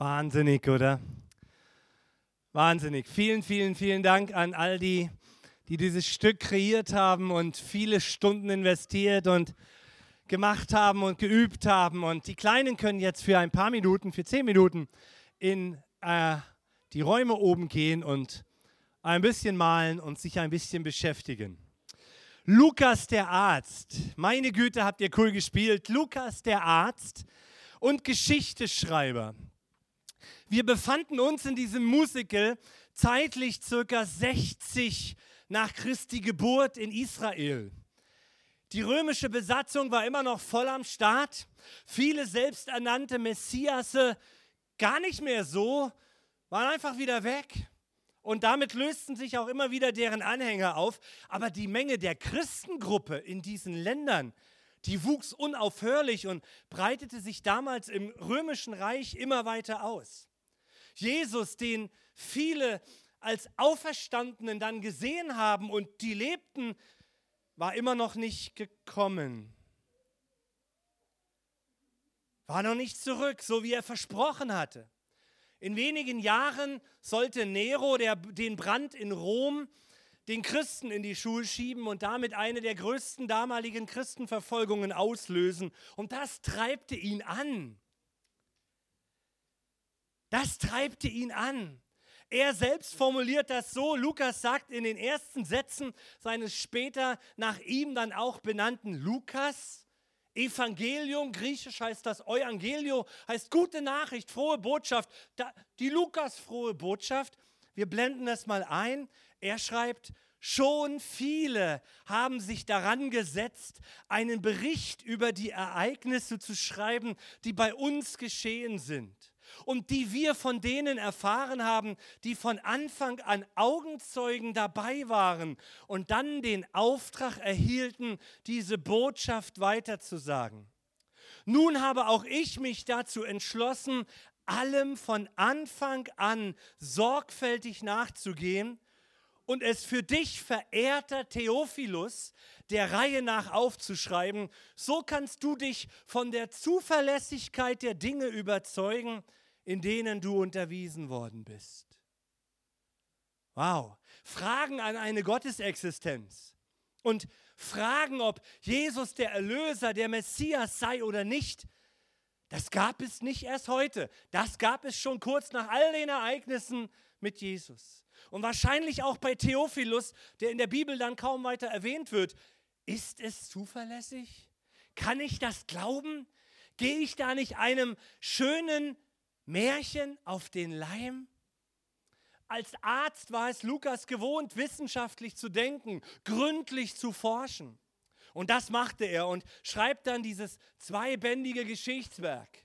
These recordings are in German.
Wahnsinnig, oder? Wahnsinnig. Vielen, vielen, vielen Dank an all die, die dieses Stück kreiert haben und viele Stunden investiert und gemacht haben und geübt haben. Und die Kleinen können jetzt für ein paar Minuten, für zehn Minuten in äh, die Räume oben gehen und ein bisschen malen und sich ein bisschen beschäftigen. Lukas der Arzt. Meine Güte, habt ihr cool gespielt. Lukas der Arzt und Geschichteschreiber. Wir befanden uns in diesem Musical zeitlich circa 60 nach Christi Geburt in Israel. Die römische Besatzung war immer noch voll am Start. Viele selbsternannte Messiasse gar nicht mehr so, waren einfach wieder weg. Und damit lösten sich auch immer wieder deren Anhänger auf. Aber die Menge der Christengruppe in diesen Ländern, die wuchs unaufhörlich und breitete sich damals im römischen Reich immer weiter aus. Jesus, den viele als Auferstandenen dann gesehen haben und die lebten, war immer noch nicht gekommen. War noch nicht zurück, so wie er versprochen hatte. In wenigen Jahren sollte Nero der, den Brand in Rom den Christen in die Schuhe schieben und damit eine der größten damaligen Christenverfolgungen auslösen. Und das treibte ihn an. Das treibte ihn an. Er selbst formuliert das so. Lukas sagt in den ersten Sätzen seines später nach ihm dann auch benannten Lukas, Evangelium, griechisch heißt das Euangelio, heißt gute Nachricht, frohe Botschaft. die Lukas frohe Botschaft. Wir blenden das mal ein. Er schreibt, schon viele haben sich daran gesetzt, einen Bericht über die Ereignisse zu schreiben, die bei uns geschehen sind und die wir von denen erfahren haben, die von Anfang an Augenzeugen dabei waren und dann den Auftrag erhielten, diese Botschaft weiterzusagen. Nun habe auch ich mich dazu entschlossen, allem von Anfang an sorgfältig nachzugehen und es für dich, verehrter Theophilus, der Reihe nach aufzuschreiben. So kannst du dich von der Zuverlässigkeit der Dinge überzeugen, in denen du unterwiesen worden bist. Wow. Fragen an eine Gottesexistenz und Fragen, ob Jesus der Erlöser, der Messias sei oder nicht, das gab es nicht erst heute. Das gab es schon kurz nach all den Ereignissen mit Jesus. Und wahrscheinlich auch bei Theophilus, der in der Bibel dann kaum weiter erwähnt wird. Ist es zuverlässig? Kann ich das glauben? Gehe ich da nicht einem schönen Märchen auf den Leim? Als Arzt war es Lukas gewohnt, wissenschaftlich zu denken, gründlich zu forschen. Und das machte er und schreibt dann dieses zweibändige Geschichtswerk,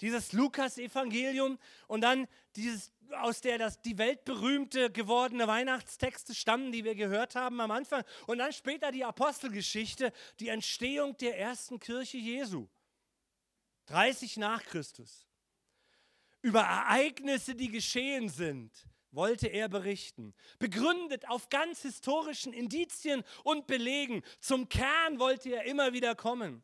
dieses Lukas-Evangelium und dann dieses, aus der das, die weltberühmte gewordene Weihnachtstexte stammen, die wir gehört haben am Anfang. Und dann später die Apostelgeschichte, die Entstehung der ersten Kirche Jesu. 30 nach Christus über Ereignisse, die geschehen sind, wollte er berichten. Begründet auf ganz historischen Indizien und Belegen. Zum Kern wollte er immer wieder kommen.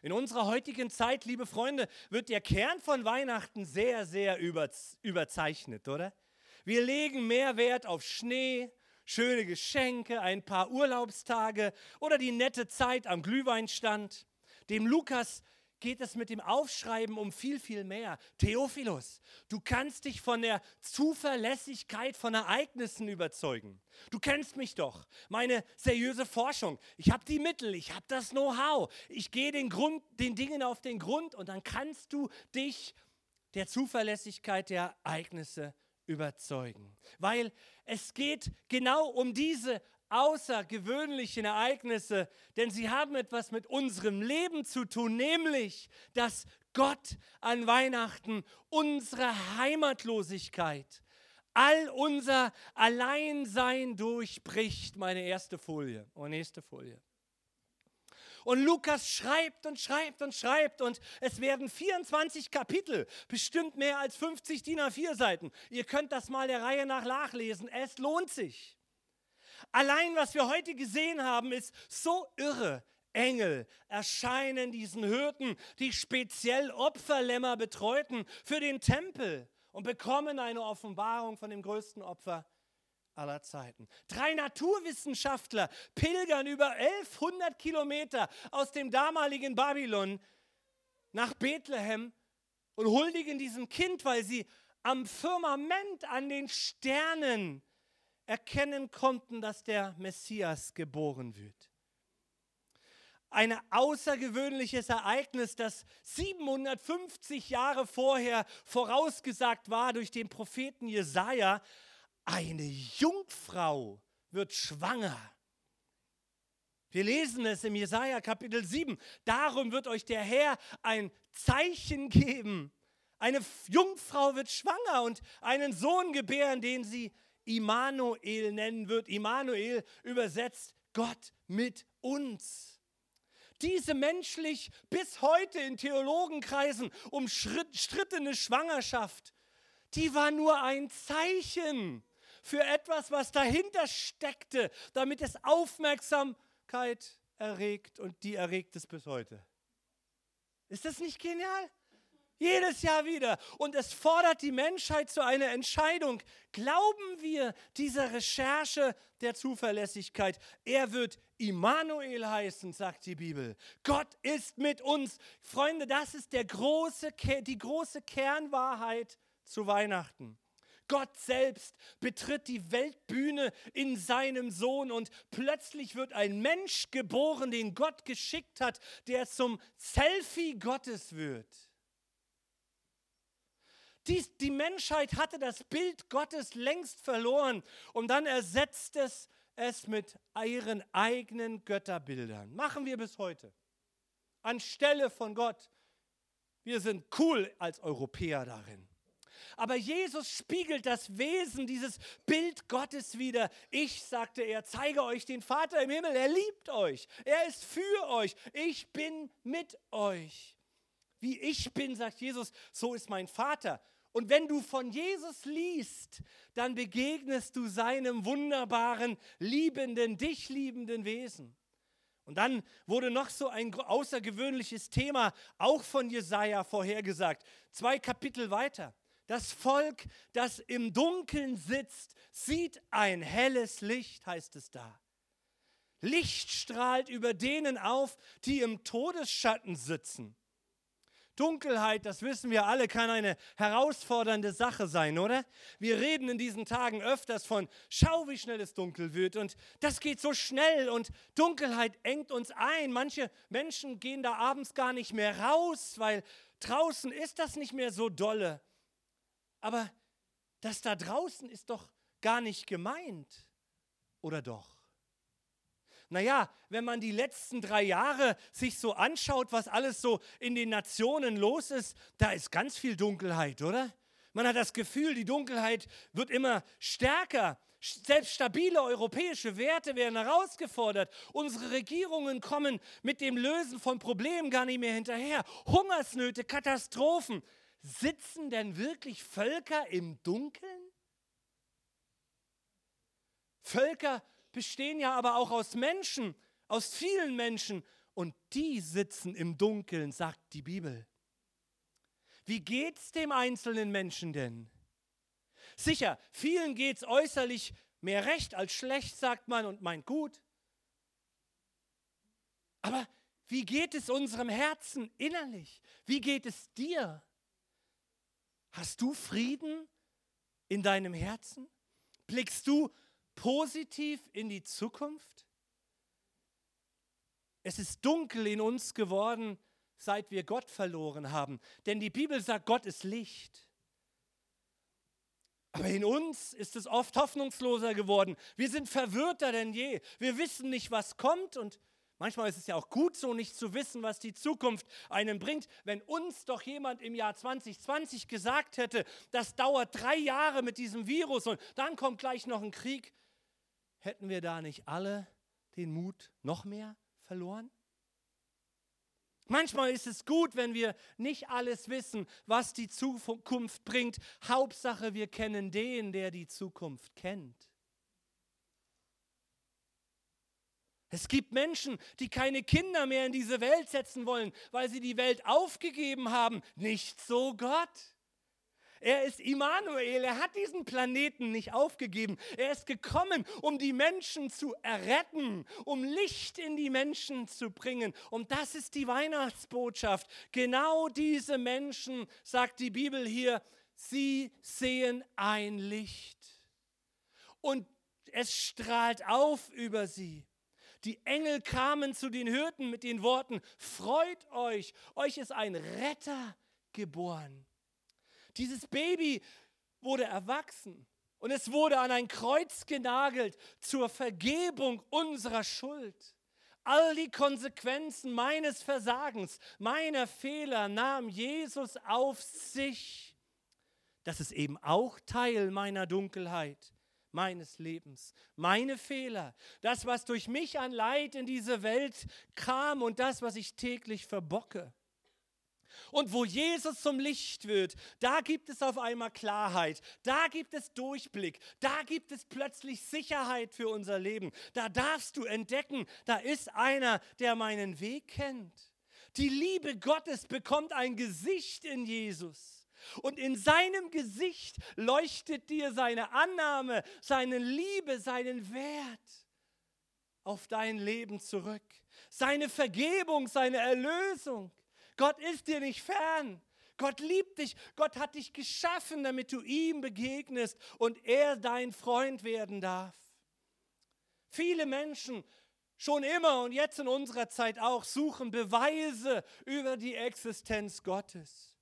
In unserer heutigen Zeit, liebe Freunde, wird der Kern von Weihnachten sehr, sehr überzeichnet, oder? Wir legen mehr Wert auf Schnee, schöne Geschenke, ein paar Urlaubstage oder die nette Zeit am Glühweinstand. Dem Lukas geht es mit dem Aufschreiben um viel, viel mehr. Theophilus, du kannst dich von der Zuverlässigkeit von Ereignissen überzeugen. Du kennst mich doch, meine seriöse Forschung. Ich habe die Mittel, ich habe das Know-how. Ich gehe den, den Dingen auf den Grund und dann kannst du dich der Zuverlässigkeit der Ereignisse überzeugen. Weil es geht genau um diese außergewöhnlichen Ereignisse, denn sie haben etwas mit unserem Leben zu tun, nämlich, dass Gott an Weihnachten unsere Heimatlosigkeit, all unser Alleinsein durchbricht. Meine erste Folie und oh, nächste Folie. Und Lukas schreibt und schreibt und schreibt und es werden 24 Kapitel, bestimmt mehr als 50 DIN A4 Seiten. Ihr könnt das mal der Reihe nach nachlesen. Es lohnt sich. Allein was wir heute gesehen haben, ist so irre. Engel erscheinen diesen Hirten, die speziell Opferlämmer betreuten für den Tempel und bekommen eine Offenbarung von dem größten Opfer aller Zeiten. Drei Naturwissenschaftler pilgern über 1100 Kilometer aus dem damaligen Babylon nach Bethlehem und huldigen diesem Kind, weil sie am Firmament, an den Sternen erkennen konnten, dass der Messias geboren wird. Ein außergewöhnliches Ereignis, das 750 Jahre vorher vorausgesagt war durch den Propheten Jesaja. Eine Jungfrau wird schwanger. Wir lesen es im Jesaja Kapitel 7. Darum wird euch der Herr ein Zeichen geben. Eine Jungfrau wird schwanger und einen Sohn gebären, den sie Immanuel nennen wird. Immanuel übersetzt Gott mit uns. Diese menschlich bis heute in Theologenkreisen umstrittene Schwangerschaft, die war nur ein Zeichen für etwas, was dahinter steckte, damit es Aufmerksamkeit erregt und die erregt es bis heute. Ist das nicht genial? Jedes Jahr wieder. Und es fordert die Menschheit zu einer Entscheidung. Glauben wir dieser Recherche der Zuverlässigkeit? Er wird Immanuel heißen, sagt die Bibel. Gott ist mit uns. Freunde, das ist der große, die große Kernwahrheit zu Weihnachten. Gott selbst betritt die Weltbühne in seinem Sohn und plötzlich wird ein Mensch geboren, den Gott geschickt hat, der zum Selfie Gottes wird. Dies, die Menschheit hatte das Bild Gottes längst verloren und dann ersetzt es es mit ihren eigenen Götterbildern. Machen wir bis heute. Anstelle von Gott. Wir sind cool als Europäer darin. Aber Jesus spiegelt das Wesen dieses Bild Gottes wieder. Ich, sagte er, zeige euch den Vater im Himmel. Er liebt euch. Er ist für euch. Ich bin mit euch. Wie ich bin, sagt Jesus, so ist mein Vater. Und wenn du von Jesus liest, dann begegnest du seinem wunderbaren, liebenden, dich liebenden Wesen. Und dann wurde noch so ein außergewöhnliches Thema auch von Jesaja vorhergesagt. Zwei Kapitel weiter. Das Volk, das im Dunkeln sitzt, sieht ein helles Licht, heißt es da. Licht strahlt über denen auf, die im Todesschatten sitzen. Dunkelheit, das wissen wir alle, kann eine herausfordernde Sache sein, oder? Wir reden in diesen Tagen öfters von, schau, wie schnell es dunkel wird und das geht so schnell und Dunkelheit engt uns ein. Manche Menschen gehen da abends gar nicht mehr raus, weil draußen ist das nicht mehr so dolle. Aber das da draußen ist doch gar nicht gemeint, oder doch? Naja, wenn man die letzten drei Jahre sich so anschaut, was alles so in den Nationen los ist, da ist ganz viel Dunkelheit, oder? Man hat das Gefühl, die Dunkelheit wird immer stärker. Selbst stabile europäische Werte werden herausgefordert. Unsere Regierungen kommen mit dem Lösen von Problemen gar nicht mehr hinterher. Hungersnöte, Katastrophen. Sitzen denn wirklich Völker im Dunkeln? Völker bestehen ja aber auch aus Menschen, aus vielen Menschen, und die sitzen im Dunkeln, sagt die Bibel. Wie geht's dem einzelnen Menschen denn? Sicher, vielen geht's äußerlich mehr recht als schlecht, sagt man und meint gut. Aber wie geht es unserem Herzen innerlich? Wie geht es dir? Hast du Frieden in deinem Herzen? Blickst du positiv in die Zukunft? Es ist dunkel in uns geworden, seit wir Gott verloren haben. Denn die Bibel sagt, Gott ist Licht. Aber in uns ist es oft hoffnungsloser geworden. Wir sind verwirrter denn je. Wir wissen nicht, was kommt und Manchmal ist es ja auch gut so, nicht zu wissen, was die Zukunft einem bringt. Wenn uns doch jemand im Jahr 2020 gesagt hätte, das dauert drei Jahre mit diesem Virus und dann kommt gleich noch ein Krieg, hätten wir da nicht alle den Mut noch mehr verloren? Manchmal ist es gut, wenn wir nicht alles wissen, was die Zukunft bringt. Hauptsache, wir kennen den, der die Zukunft kennt. Es gibt Menschen, die keine Kinder mehr in diese Welt setzen wollen, weil sie die Welt aufgegeben haben. Nicht so Gott. Er ist Immanuel, er hat diesen Planeten nicht aufgegeben. Er ist gekommen, um die Menschen zu erretten, um Licht in die Menschen zu bringen. Und das ist die Weihnachtsbotschaft. Genau diese Menschen, sagt die Bibel hier, sie sehen ein Licht. Und es strahlt auf über sie. Die Engel kamen zu den Hirten mit den Worten, freut euch, euch ist ein Retter geboren. Dieses Baby wurde erwachsen und es wurde an ein Kreuz genagelt zur Vergebung unserer Schuld. All die Konsequenzen meines Versagens, meiner Fehler nahm Jesus auf sich. Das ist eben auch Teil meiner Dunkelheit, meines Lebens, meine Fehler, das, was durch mich an Leid in diese Welt kam und das, was ich täglich verbocke. Und wo Jesus zum Licht wird, da gibt es auf einmal Klarheit, da gibt es Durchblick, da gibt es plötzlich Sicherheit für unser Leben. Da darfst du entdecken, da ist einer, der meinen Weg kennt. Die Liebe Gottes bekommt ein Gesicht in Jesus. Und in seinem Gesicht leuchtet dir seine Annahme, seine Liebe, seinen Wert auf dein Leben zurück. Seine Vergebung, seine Erlösung. Gott ist dir nicht fern. Gott liebt dich. Gott hat dich geschaffen, damit du ihm begegnest und er dein Freund werden darf. Viele Menschen, schon immer und jetzt in unserer Zeit auch, suchen Beweise über die Existenz Gottes.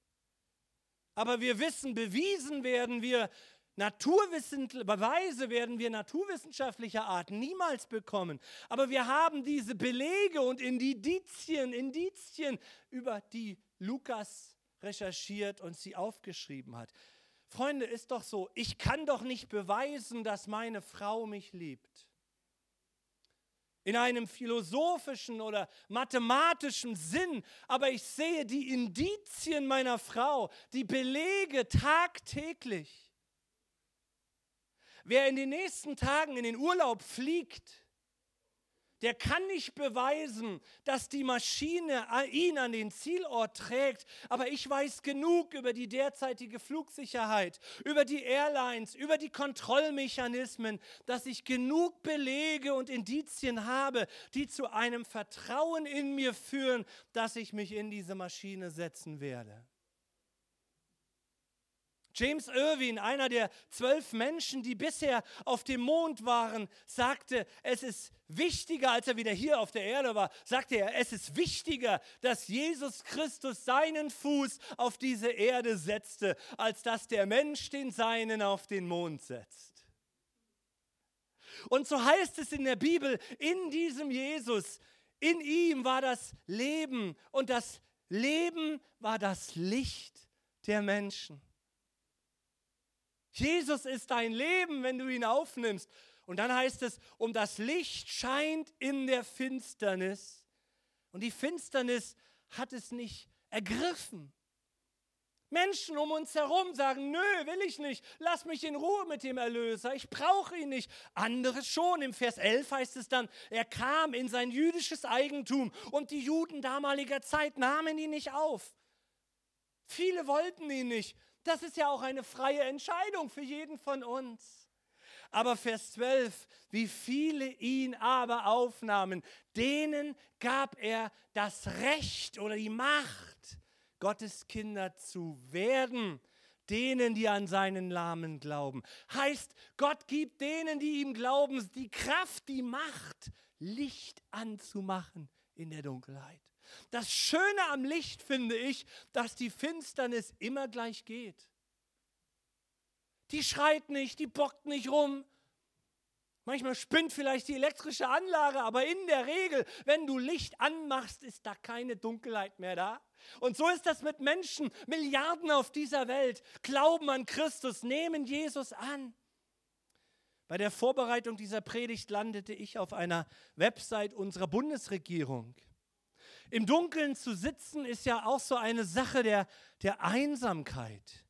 Aber wir wissen, bewiesen werden wir Beweise werden wir naturwissenschaftlicher Art niemals bekommen. Aber wir haben diese Belege und Indizien, Indizien, über die Lukas recherchiert und sie aufgeschrieben hat. Freunde, ist doch so, ich kann doch nicht beweisen, dass meine Frau mich liebt. In einem philosophischen oder mathematischen Sinn, aber ich sehe die Indizien meiner Frau, die Belege tagtäglich. Wer in den nächsten Tagen in den Urlaub fliegt, der kann nicht beweisen, dass die Maschine ihn an den Zielort trägt. Aber ich weiß genug über die derzeitige Flugsicherheit, über die Airlines, über die Kontrollmechanismen, dass ich genug Belege und Indizien habe, die zu einem Vertrauen in mir führen, dass ich mich in diese Maschine setzen werde. James Irwin, einer der zwölf Menschen, die bisher auf dem Mond waren, sagte, es ist wichtiger, als er wieder hier auf der Erde war, sagte er, es ist wichtiger, dass Jesus Christus seinen Fuß auf diese Erde setzte, als dass der Mensch den seinen auf den Mond setzt. Und so heißt es in der Bibel, in diesem Jesus, in ihm war das Leben und das Leben war das Licht der Menschen. Jesus ist dein Leben, wenn du ihn aufnimmst. Und dann heißt es, um das Licht scheint in der Finsternis. Und die Finsternis hat es nicht ergriffen. Menschen um uns herum sagen, nö, will ich nicht, lass mich in Ruhe mit dem Erlöser, ich brauche ihn nicht. Andere schon, im Vers 11 heißt es dann, er kam in sein jüdisches Eigentum und die Juden damaliger Zeit nahmen ihn nicht auf. Viele wollten ihn nicht. Das ist ja auch eine freie Entscheidung für jeden von uns. Aber Vers 12, wie viele ihn aber aufnahmen, denen gab er das Recht oder die Macht, Gottes Kinder zu werden, denen, die an seinen Namen glauben. Heißt, Gott gibt denen, die ihm glauben, die Kraft, die Macht, Licht anzumachen in der Dunkelheit. Das Schöne am Licht finde ich, dass die Finsternis immer gleich geht. Die schreit nicht, die bockt nicht rum. Manchmal spinnt vielleicht die elektrische Anlage, aber in der Regel, wenn du Licht anmachst, ist da keine Dunkelheit mehr da. Und so ist das mit Menschen, Milliarden auf dieser Welt, glauben an Christus, nehmen Jesus an. Bei der Vorbereitung dieser Predigt landete ich auf einer Website unserer Bundesregierung. Im Dunkeln zu sitzen ist ja auch so eine Sache der, der Einsamkeit.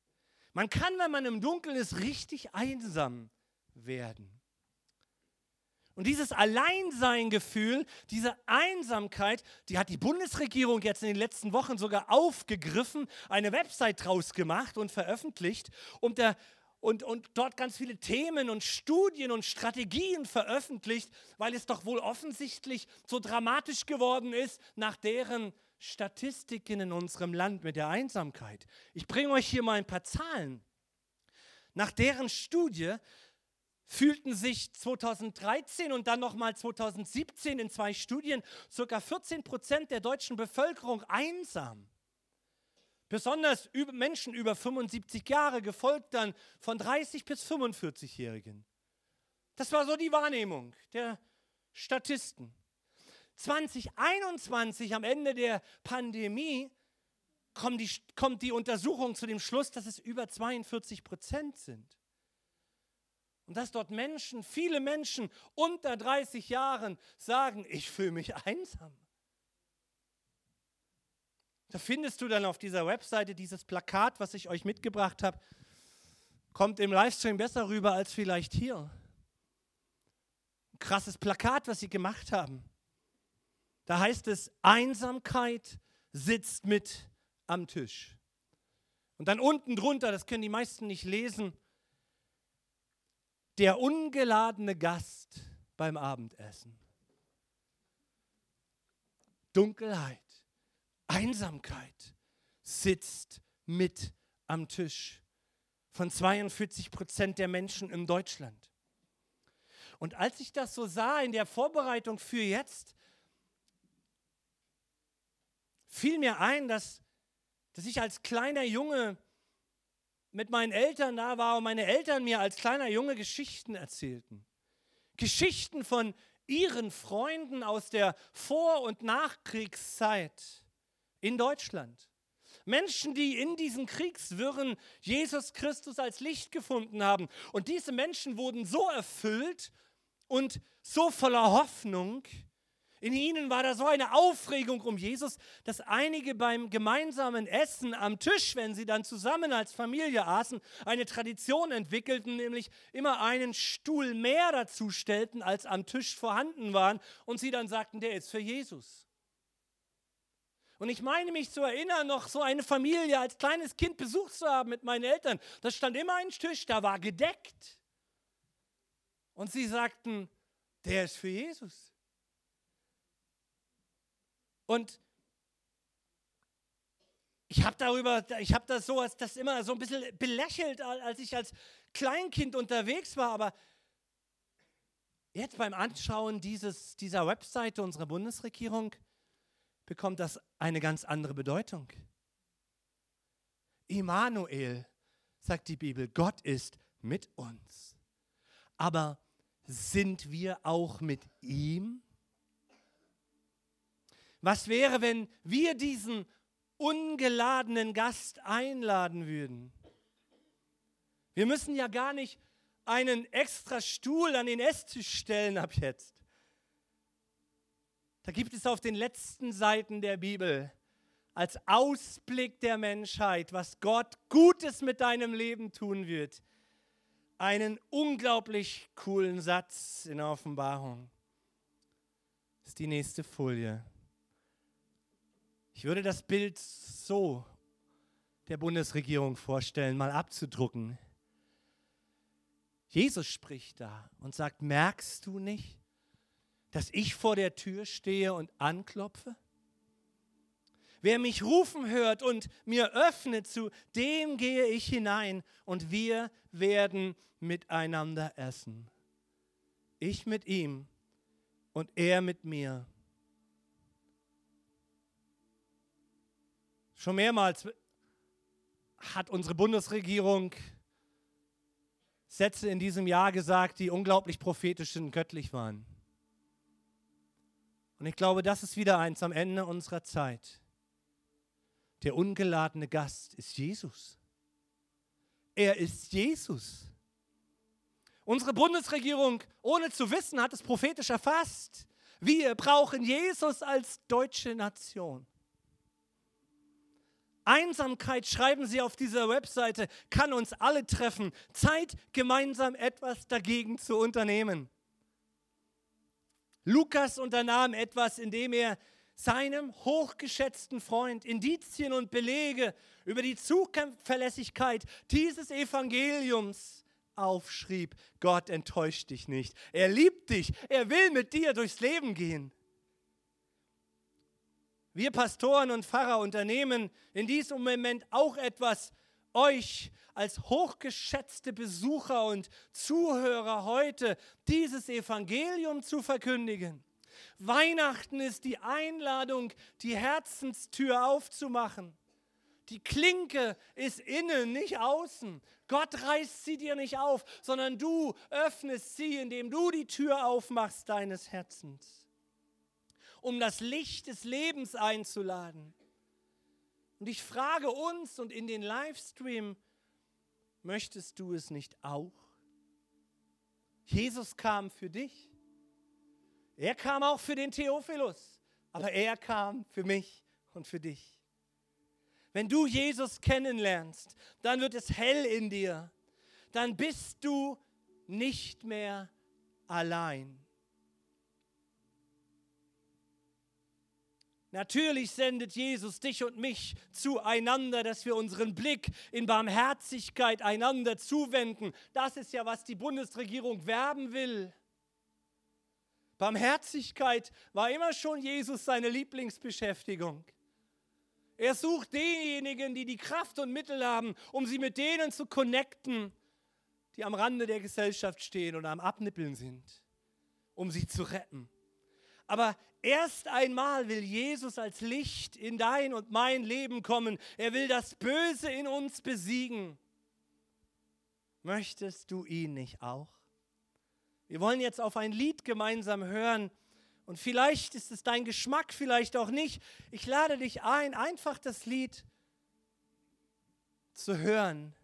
Man kann, wenn man im Dunkeln ist, richtig einsam werden. Und dieses Alleinseingefühl, diese Einsamkeit, die hat die Bundesregierung jetzt in den letzten Wochen sogar aufgegriffen, eine Website draus gemacht und veröffentlicht, um der, und, und dort ganz viele Themen und Studien und Strategien veröffentlicht, weil es doch wohl offensichtlich so dramatisch geworden ist nach deren Statistiken in unserem Land mit der Einsamkeit. Ich bringe euch hier mal ein paar Zahlen. Nach deren Studie fühlten sich 2013 und dann nochmal 2017 in zwei Studien ca. 14 Prozent der deutschen Bevölkerung einsam. Besonders Menschen über 75 Jahre, gefolgt dann von 30 bis 45-Jährigen. Das war so die Wahrnehmung der Statisten. 2021, am Ende der Pandemie, kommt die, kommt die Untersuchung zu dem Schluss, dass es über 42 Prozent sind. Und dass dort Menschen, viele Menschen unter 30 Jahren sagen, ich fühle mich einsam. Da findest du dann auf dieser Webseite dieses Plakat, was ich euch mitgebracht habe. Kommt im Livestream besser rüber als vielleicht hier. Ein krasses Plakat, was sie gemacht haben. Da heißt es, Einsamkeit sitzt mit am Tisch. Und dann unten drunter, das können die meisten nicht lesen, der ungeladene Gast beim Abendessen. Dunkelheit, Einsamkeit sitzt mit am Tisch von 42 Prozent der Menschen in Deutschland. Und als ich das so sah in der Vorbereitung für jetzt, fiel mir ein, dass, dass ich als kleiner Junge mit meinen Eltern da war und meine Eltern mir als kleiner Junge Geschichten erzählten. Geschichten von ihren Freunden aus der Vor- und Nachkriegszeit in Deutschland. Menschen, die in diesen Kriegswirren Jesus Christus als Licht gefunden haben. Und diese Menschen wurden so erfüllt und so voller Hoffnung, in ihnen war da so eine Aufregung um Jesus, dass einige beim gemeinsamen Essen am Tisch, wenn sie dann zusammen als Familie aßen, eine Tradition entwickelten, nämlich immer einen Stuhl mehr dazu stellten, als am Tisch vorhanden waren, und sie dann sagten, der ist für Jesus. Und ich meine mich zu erinnern, noch so eine Familie als kleines Kind besucht zu haben mit meinen Eltern. Da stand immer ein Tisch, da war gedeckt. Und sie sagten, der ist für Jesus. Und ich habe darüber, ich habe das so als das immer so ein bisschen belächelt, als ich als Kleinkind unterwegs war, aber jetzt beim Anschauen dieses, dieser Webseite unserer Bundesregierung bekommt das eine ganz andere Bedeutung. Immanuel, sagt die Bibel, Gott ist mit uns. Aber sind wir auch mit ihm? Was wäre, wenn wir diesen ungeladenen Gast einladen würden? Wir müssen ja gar nicht einen extra Stuhl an den Esstisch stellen ab jetzt. Da gibt es auf den letzten Seiten der Bibel als Ausblick der Menschheit, was Gott Gutes mit deinem Leben tun wird, einen unglaublich coolen Satz in der Offenbarung. Das ist die nächste Folie. Ich würde das Bild so der Bundesregierung vorstellen, mal abzudrucken. Jesus spricht da und sagt, merkst du nicht, dass ich vor der Tür stehe und anklopfe? Wer mich rufen hört und mir öffnet, zu dem gehe ich hinein und wir werden miteinander essen. Ich mit ihm und er mit mir. Schon mehrmals hat unsere Bundesregierung Sätze in diesem Jahr gesagt, die unglaublich prophetisch und göttlich waren. Und ich glaube, das ist wieder eins am Ende unserer Zeit. Der ungeladene Gast ist Jesus. Er ist Jesus. Unsere Bundesregierung, ohne zu wissen, hat es prophetisch erfasst. Wir brauchen Jesus als deutsche Nation. Einsamkeit, schreiben Sie auf dieser Webseite, kann uns alle treffen. Zeit, gemeinsam etwas dagegen zu unternehmen. Lukas unternahm etwas, indem er seinem hochgeschätzten Freund Indizien und Belege über die Zuverlässigkeit dieses Evangeliums aufschrieb. Gott enttäuscht dich nicht. Er liebt dich. Er will mit dir durchs Leben gehen. Wir Pastoren und Pfarrer unternehmen in diesem Moment auch etwas, euch als hochgeschätzte Besucher und Zuhörer heute dieses Evangelium zu verkündigen. Weihnachten ist die Einladung, die Herzenstür aufzumachen. Die Klinke ist innen, nicht außen. Gott reißt sie dir nicht auf, sondern du öffnest sie, indem du die Tür aufmachst deines Herzens, um das Licht des Lebens einzuladen. Und ich frage uns und in den Livestream, möchtest du es nicht auch? Jesus kam für dich. Er kam auch für den Theophilus, aber er kam für mich und für dich. Wenn du Jesus kennenlernst, dann wird es hell in dir. Dann bist du nicht mehr allein. Natürlich sendet Jesus dich und mich zueinander, dass wir unseren Blick in Barmherzigkeit einander zuwenden. Das ist ja, was die Bundesregierung werben will. Barmherzigkeit war immer schon Jesus seine Lieblingsbeschäftigung. Er sucht diejenigen, die die Kraft und Mittel haben, um sie mit denen zu connecten, die am Rande der Gesellschaft stehen oder am Abnippeln sind, um sie zu retten. Aber erst einmal will Jesus als Licht in dein und mein Leben kommen. Er will das Böse in uns besiegen. Möchtest du ihn nicht auch? Wir wollen jetzt auf ein Lied gemeinsam hören. Und vielleicht ist es dein Geschmack, vielleicht auch nicht. Ich lade dich ein, einfach das Lied zu hören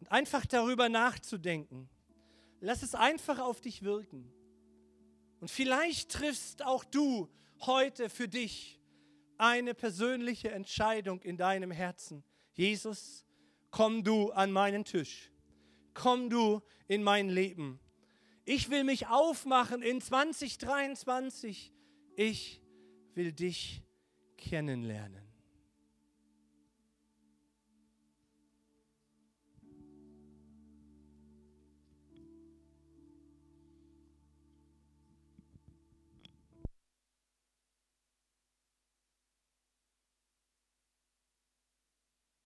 und einfach darüber nachzudenken. Lass es einfach auf dich wirken. Und vielleicht triffst auch du heute für dich eine persönliche Entscheidung in deinem Herzen. Jesus, komm du an meinen Tisch. Komm du in mein Leben. Ich will mich aufmachen in 2023. Ich will dich kennenlernen.